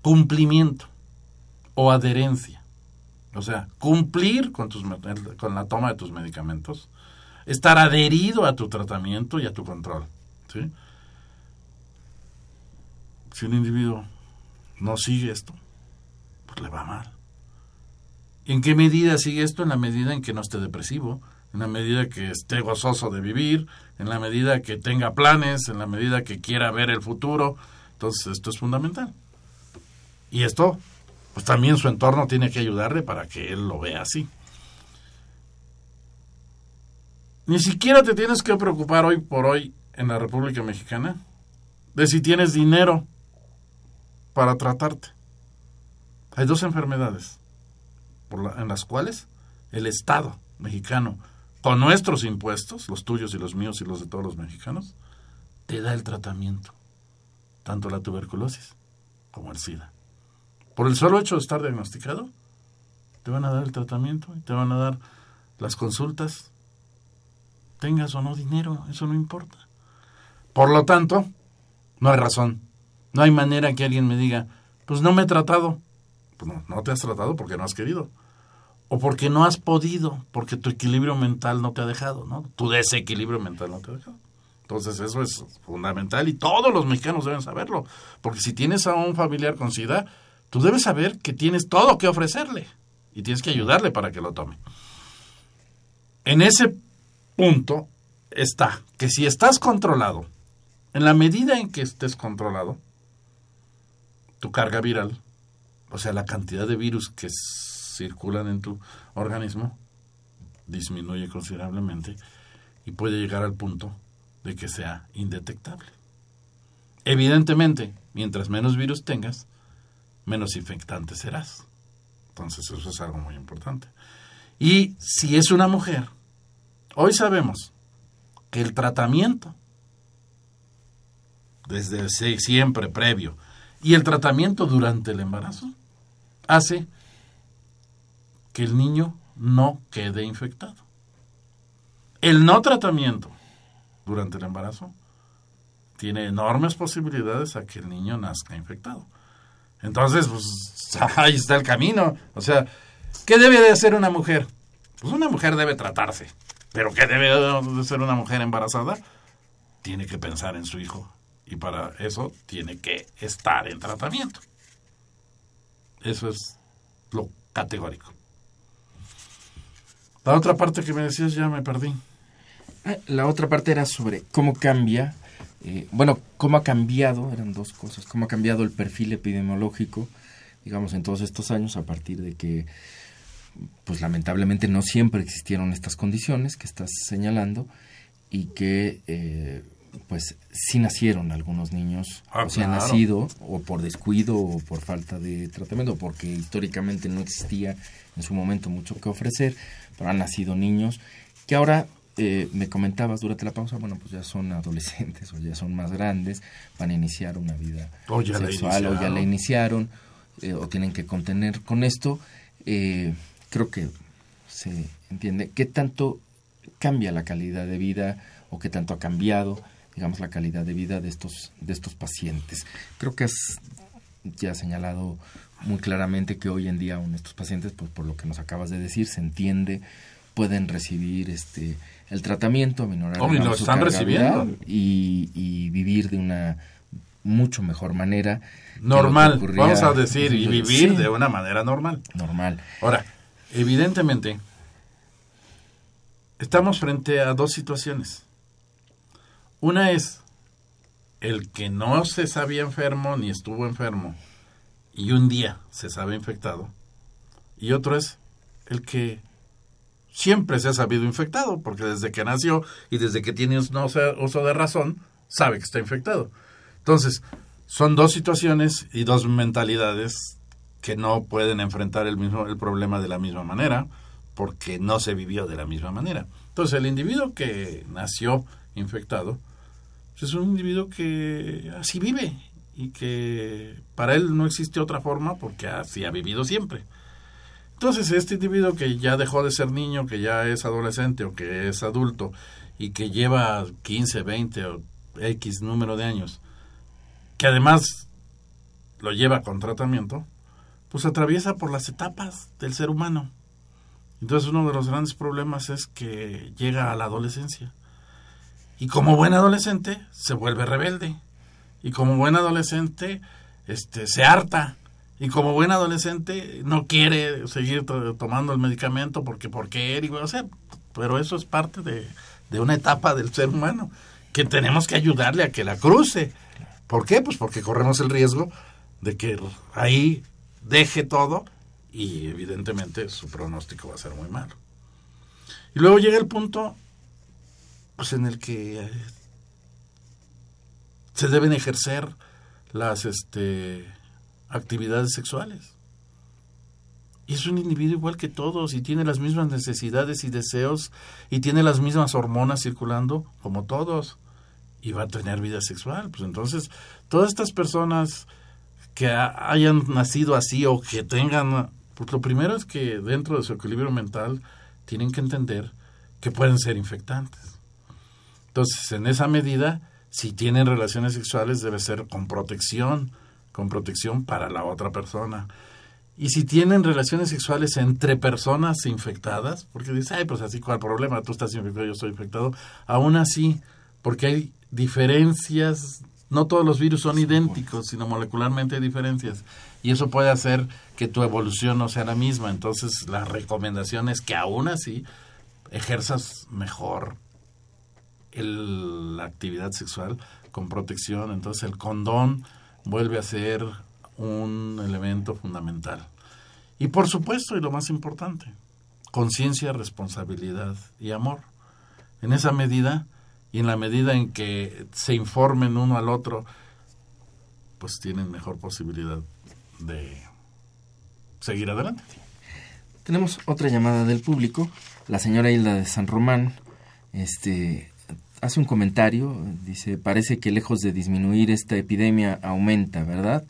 S3: cumplimiento o adherencia. O sea, cumplir con, tus, con la toma de tus medicamentos, estar adherido a tu tratamiento y a tu control. Si un individuo no sigue esto, pues le va mal. ¿En qué medida sigue esto? En la medida en que no esté depresivo, en la medida que esté gozoso de vivir, en la medida que tenga planes, en la medida que quiera ver el futuro. Entonces, esto es fundamental. Y esto, pues también su entorno tiene que ayudarle para que él lo vea así. Ni siquiera te tienes que preocupar hoy por hoy en la República Mexicana de si tienes dinero para tratarte. Hay dos enfermedades en las cuales el Estado mexicano, con nuestros impuestos, los tuyos y los míos y los de todos los mexicanos, te da el tratamiento, tanto la tuberculosis como el SIDA. Por el solo hecho de estar diagnosticado, te van a dar el tratamiento y te van a dar las consultas, tengas o no dinero, eso no importa. Por lo tanto, no hay razón, no hay manera que alguien me diga, pues no me he tratado. Pues no, no te has tratado porque no has querido o porque no has podido, porque tu equilibrio mental no te ha dejado, ¿no? Tu desequilibrio mental no te ha dejado. Entonces eso es fundamental y todos los mexicanos deben saberlo, porque si tienes a un familiar con SIDA, tú debes saber que tienes todo que ofrecerle y tienes que ayudarle para que lo tome. En ese punto está que si estás controlado, en la medida en que estés controlado, tu carga viral, o sea, la cantidad de virus que circulan en tu organismo disminuye considerablemente y puede llegar al punto de que sea indetectable. Evidentemente, mientras menos virus tengas, menos infectante serás. Entonces eso es algo muy importante. Y si es una mujer, hoy sabemos que el tratamiento, desde siempre previo, y el tratamiento durante el embarazo, hace que el niño no quede infectado. El no tratamiento durante el embarazo tiene enormes posibilidades a que el niño nazca infectado. Entonces, pues ahí está el camino. O sea, ¿qué debe de hacer una mujer? Pues una mujer debe tratarse. Pero ¿qué debe de ser una mujer embarazada? Tiene que pensar en su hijo. Y para eso tiene que estar en tratamiento. Eso es lo categórico. La otra parte que me decías ya me perdí.
S2: Ah, la otra parte era sobre cómo cambia, eh, bueno, cómo ha cambiado, eran dos cosas, cómo ha cambiado el perfil epidemiológico, digamos, en todos estos años a partir de que pues lamentablemente no siempre existieron estas condiciones que estás señalando y que eh, pues sí nacieron algunos niños,
S3: Ah,
S2: o sea, han
S3: claro.
S2: nacido o por descuido o por falta de tratamiento, porque históricamente no existía en su momento mucho que ofrecer, pero han nacido niños que ahora eh, me comentabas durante la pausa, bueno, pues ya son adolescentes o ya son más grandes, van a iniciar una vida
S3: O ya la
S2: sexual o ya la iniciaron eh, o tienen que contener con esto. Eh, creo que se entiende qué tanto cambia la calidad de vida o qué tanto ha cambiado digamos la calidad de vida de estos de estos pacientes creo que has ya señalado muy claramente que hoy en día aún estos pacientes pues por lo que nos acabas de decir se entiende pueden recibir este el tratamiento aminorar
S3: Oh, y lo están recibiendo.
S2: y, y vivir de una mucho mejor manera
S3: Normal, vamos a decir, y vivir
S2: Sí,
S3: de una manera normal.
S2: normal
S3: Ahora, evidentemente, estamos frente a dos situaciones. Una es el que no se sabía enfermo ni estuvo enfermo y un día se sabe infectado. Y otro es el que siempre se ha sabido infectado, porque desde que nació y desde que tiene uso uso de razón, sabe que está infectado. Entonces, son dos situaciones y dos mentalidades que no pueden enfrentar el mismo el problema de la misma manera porque no se vivió de la misma manera. Entonces, el individuo que nació infectado pues, es un individuo que así vive y que para él no existe otra forma porque así ha vivido siempre. Entonces, este individuo que ya dejó de ser niño, que ya es adolescente o que es adulto y que lleva 15, 20 o X número de años, que además lo lleva con tratamiento, pues atraviesa por las etapas del ser humano. Entonces uno de los grandes problemas es que llega a la adolescencia. Y como buen adolescente se vuelve rebelde. Y como buen adolescente este, se harta. Y como buen adolescente no quiere seguir to- tomando el medicamento porque porque él, y, o sea, pero eso es parte de, de una etapa del ser humano que tenemos que ayudarle a que la cruce. ¿Por qué? Pues porque corremos el riesgo de que ahí deje todo y evidentemente su pronóstico va a ser muy malo. Y luego llega el punto pues en el que eh, se deben ejercer las este actividades sexuales. Y es un individuo igual que todos y tiene las mismas necesidades y deseos y tiene las mismas hormonas circulando como todos y va a tener vida sexual. Pues entonces, todas estas personas que ha- hayan nacido así o que tengan, pues lo primero es que dentro de su equilibrio mental tienen que entender que pueden ser infectantes. Entonces, en esa medida, si tienen relaciones sexuales debe ser con protección, con protección para la otra persona. Y si tienen relaciones sexuales entre personas infectadas, porque dice, ay, pues así, ¿cuál problema? Tú estás infectado, yo estoy infectado. Aún así, porque hay diferencias, no todos los virus son idénticos, sino molecularmente hay diferencias. Y eso puede hacer que tu evolución no sea la misma. Entonces, la recomendación es que aún así ejerzas mejor el- la actividad sexual con protección. Entonces, el condón vuelve a ser un elemento fundamental. Y por supuesto, y lo más importante, conciencia, responsabilidad y amor. En esa medida, y en la medida en que se informen uno al otro, pues tienen mejor posibilidad de seguir adelante.
S2: Tenemos otra llamada del público. La señora Hilda de San Román este, hace un comentario. Dice, parece que lejos de disminuir esta epidemia aumenta, ¿verdad?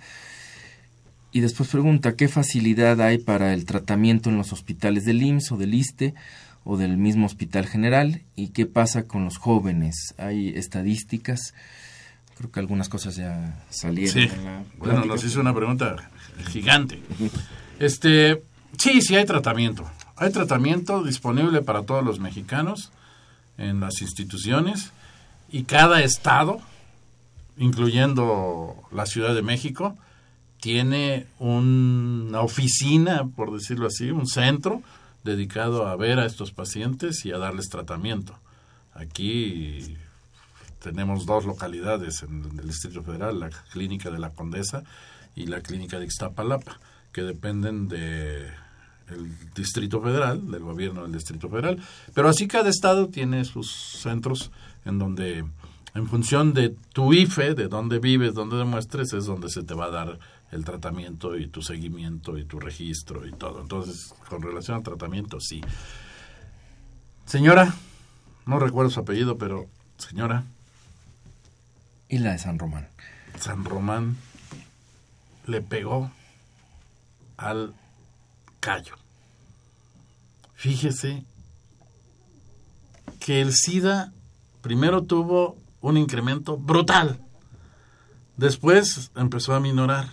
S2: Y después pregunta, ¿qué facilidad hay para el tratamiento en los hospitales del IMSS o del ISTE o del mismo hospital general? ¿Y qué pasa con los jóvenes? ¿Hay estadísticas? Creo que algunas cosas ya salieron.
S3: Sí.
S2: en la
S3: Bueno, nos hizo una pregunta gigante. Este, sí, sí hay tratamiento. Hay tratamiento disponible para todos los mexicanos en las instituciones y cada estado, incluyendo la Ciudad de México, tiene una oficina, por decirlo así, un centro dedicado a ver a estos pacientes y a darles tratamiento. Aquí tenemos dos localidades en el Distrito Federal, la Clínica de la Condesa y la Clínica de Ixtapalapa, que dependen de el Distrito Federal, del gobierno del Distrito Federal. Pero así cada estado tiene sus centros en donde, en función de tu IFE, de dónde vives, dónde demuestres, es donde se te va a dar el tratamiento y tu seguimiento y tu registro y todo. Entonces, con relación al tratamiento, sí. Señora, no recuerdo su apellido, pero señora.
S2: Y la de San Román.
S3: San Román le pegó al callo. Fíjese que el SIDA primero tuvo un incremento brutal, después empezó a minorar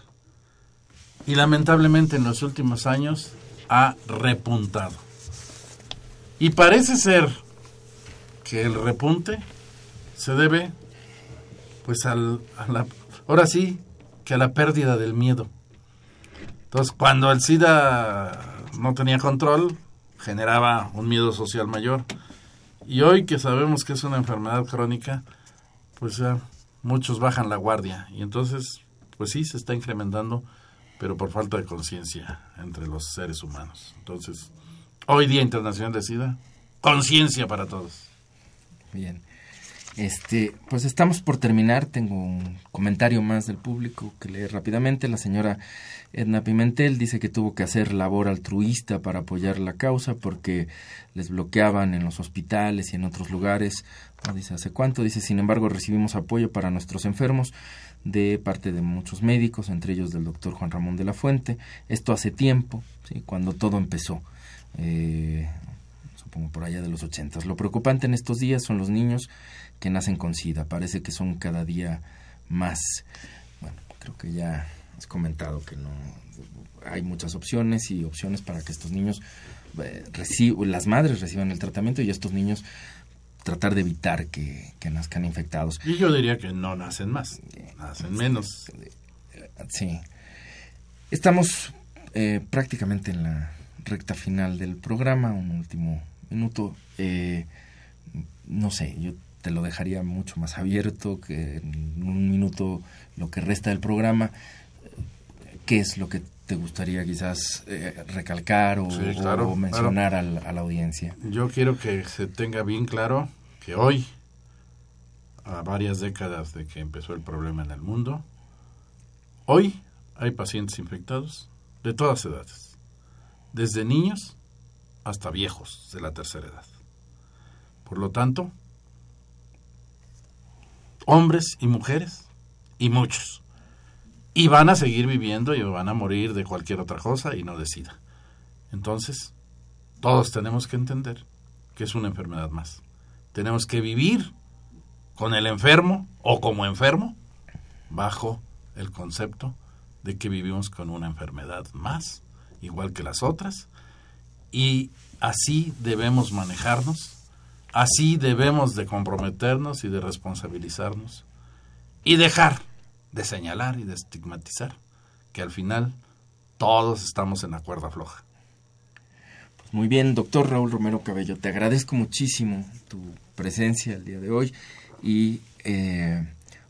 S3: y lamentablemente en los últimos años ha repuntado. Y parece ser que el repunte se debe pues al, a la, ahora sí que a la pérdida del miedo. Entonces, cuando el SIDA no tenía control, generaba un miedo social mayor. Y hoy que sabemos que es una enfermedad crónica, pues ya muchos bajan la guardia. Y entonces, pues sí, se está incrementando, pero por falta de conciencia entre los seres humanos. Entonces, hoy Día Internacional de SIDA, conciencia para todos.
S2: Bien. Este, pues estamos por terminar. Tengo un comentario más del público que leer rápidamente. La señora Edna Pimentel dice que tuvo que hacer labor altruista para apoyar la causa porque les bloqueaban en los hospitales y en otros lugares. No dice hace cuánto. Dice, sin embargo, recibimos apoyo para nuestros enfermos de parte de muchos médicos, entre ellos del doctor Juan Ramón de la Fuente. Esto hace tiempo, ¿sí? cuando todo empezó. Eh, supongo por allá de los ochentas. Lo preocupante en estos días son los niños que nacen con SIDA. Parece que son cada día más. Bueno, creo que ya has comentado que no hay muchas opciones y opciones para que estos niños eh, las madres reciban el tratamiento y estos niños tratar de evitar que, que nazcan infectados.
S3: Y yo diría que no nacen más, nacen menos.
S2: Sí. Estamos eh, prácticamente en la recta final del programa, un último minuto. Eh, no sé, yo te lo dejaría mucho más abierto que en un minuto lo que resta del programa. ¿Qué es lo que te gustaría quizás eh, recalcar o,
S3: Sí, claro,
S2: o mencionar al- a la audiencia?
S3: Yo quiero que se tenga bien claro que hoy, a varias décadas de que empezó el problema en el mundo, hoy hay pacientes infectados de todas edades, desde niños hasta viejos de la tercera edad. Por lo tanto, hombres y mujeres, y muchos, y van a seguir viviendo y van a morir de cualquier otra cosa y no de SIDA. Entonces, todos tenemos que entender que es una enfermedad más. Tenemos que vivir con el enfermo o como enfermo bajo el concepto de que vivimos con una enfermedad más, igual que las otras, y así debemos manejarnos, así debemos de comprometernos y de responsabilizarnos y dejar de señalar y de estigmatizar que al final todos estamos en la cuerda floja.
S2: Muy bien, doctor Raúl Romero Cabello, te agradezco muchísimo tu presencia el día de hoy y eh,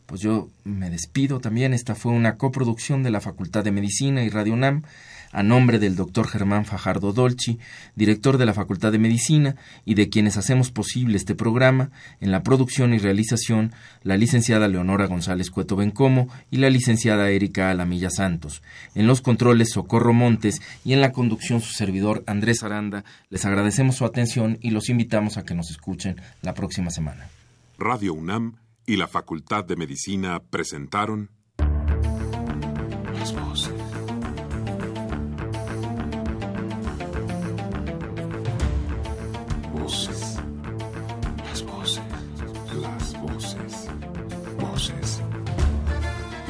S2: pues yo me despido también. Esta fue una coproducción de la Facultad de Medicina y Radio UNAM a nombre del doctor Germán Fajardo Dolci, director de la Facultad de Medicina y de quienes hacemos posible este programa, en la producción y realización la licenciada Leonora González Cueto Bencomo y la licenciada Erika Alamilla Santos. En los controles Socorro Montes y en la conducción su servidor Andrés Aranda. Les agradecemos su atención y los invitamos a que nos escuchen la próxima semana.
S1: Radio UNAM y la Facultad de Medicina presentaron